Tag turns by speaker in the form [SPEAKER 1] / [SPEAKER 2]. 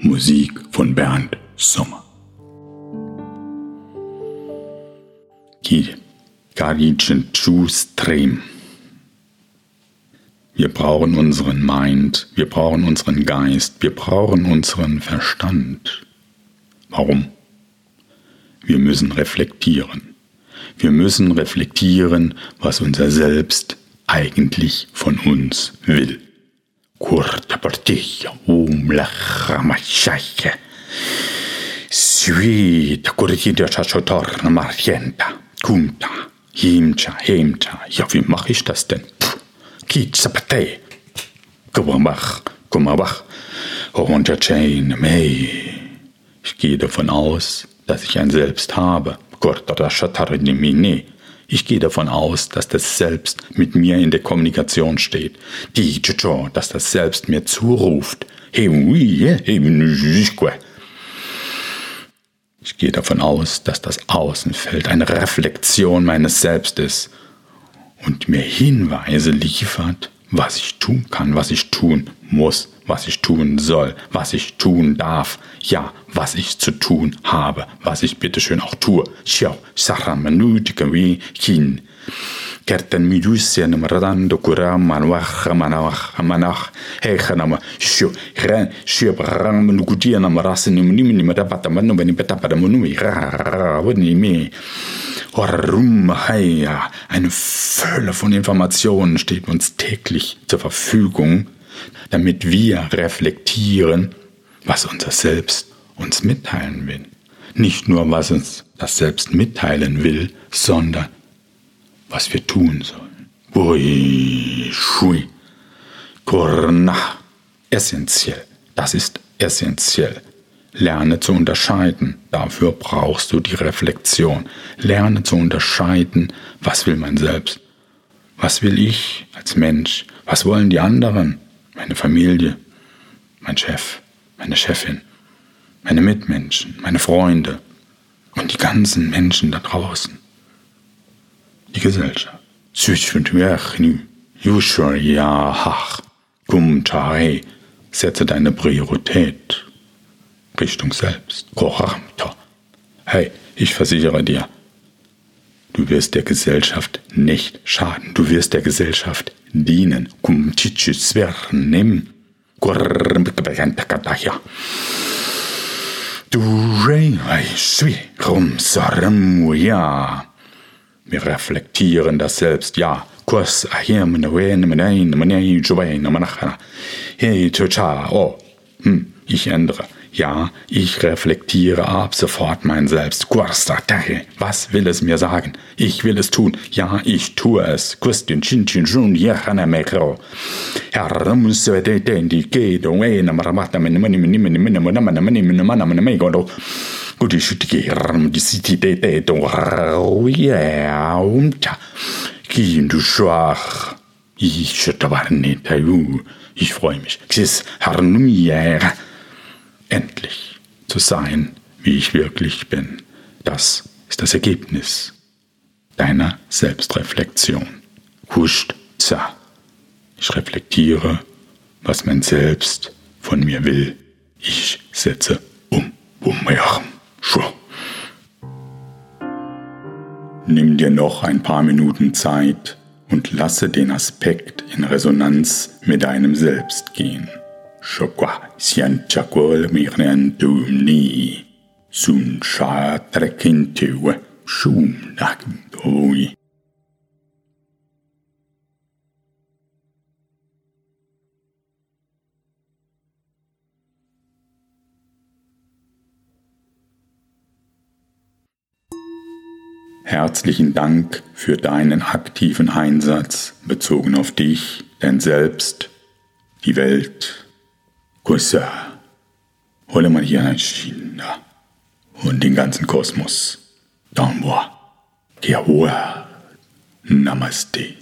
[SPEAKER 1] Musik von Bernd Sommer. Die Garischen Stream. Wir brauchen unseren Mind, wir brauchen unseren Geist, wir brauchen unseren Verstand. Warum? Wir müssen reflektieren. Wir müssen reflektieren, was unser Selbst eigentlich von uns will. Kurta partija umlachramachaya. Svita kurtida chachotorna marjenta. Kumta. Himcha, hemcha. Ja, wie mache ich das denn? Kitsapate. Kumabach, kumabach. Und der Chain, mei. Ich gehe davon aus, dass ich ein Selbst habe. Ich gehe davon aus, dass das Selbst mit mir in der Kommunikation steht. Dass das Selbst mir zuruft. Ich gehe davon aus, dass das Außenfeld eine Reflexion meines Selbst ist und mir Hinweise liefert, was ich tun kann, was ich tun muss, was ich tun soll, was ich tun darf, ja, was ich zu tun habe, was ich bitteschön auch tue. Xiao, Saramanutikami, Hin. Kerten midusian maradando kuram manwach manawach manach hechanama shu ren shu bram nukutia na marasin ni ni madapata manu bani petapa da munu ra wani me Warum, heia, eine Fülle von Informationen steht uns täglich zur Verfügung, damit wir reflektieren, was unser Selbst uns mitteilen will. Nicht nur, was uns das Selbst mitteilen will, sondern was wir tun sollen. Ui, schui, kurna, essentiell. Das ist essentiell. Lerne zu unterscheiden. Dafür brauchst du die Reflexion. Lerne zu unterscheiden, was will mein Selbst? Was will ich als Mensch? Was wollen die anderen? Meine Familie, mein Chef, meine Chefin, meine Mitmenschen, meine Freunde und die ganzen Menschen da draußen. Die Gesellschaft. Setze deine Priorität Richtung selbst. Hey, ich versichere dir, du wirst der Gesellschaft nicht schaden. Du wirst der Gesellschaft dienen. Wir reflektieren das Selbst, ja. Hm, ich ändere. Ja, ich reflektiere ab sofort mein Selbst. Was will es mir sagen? Ich will es tun. Ja, ich tue es. Ich freue mich endlich zu sein, wie ich wirklich bin. Das ist das Ergebnis deiner Selbstreflexion. Huscht za. Ich reflektiere, was mein Selbst von mir will. Ich setze um. Nimm dir noch ein paar Minuten Zeit und lasse den Aspekt in Resonanz mit deinem Selbst gehen. Shokwa sian chakol mirnen ni sun sha trekintewe shum nak doi. Herzlichen Dank für deinen aktiven Einsatz bezogen auf dich, dein Selbst, die Welt Kussa. Hole mal hier ein China und den ganzen Kosmos. Dans moi. Namaste.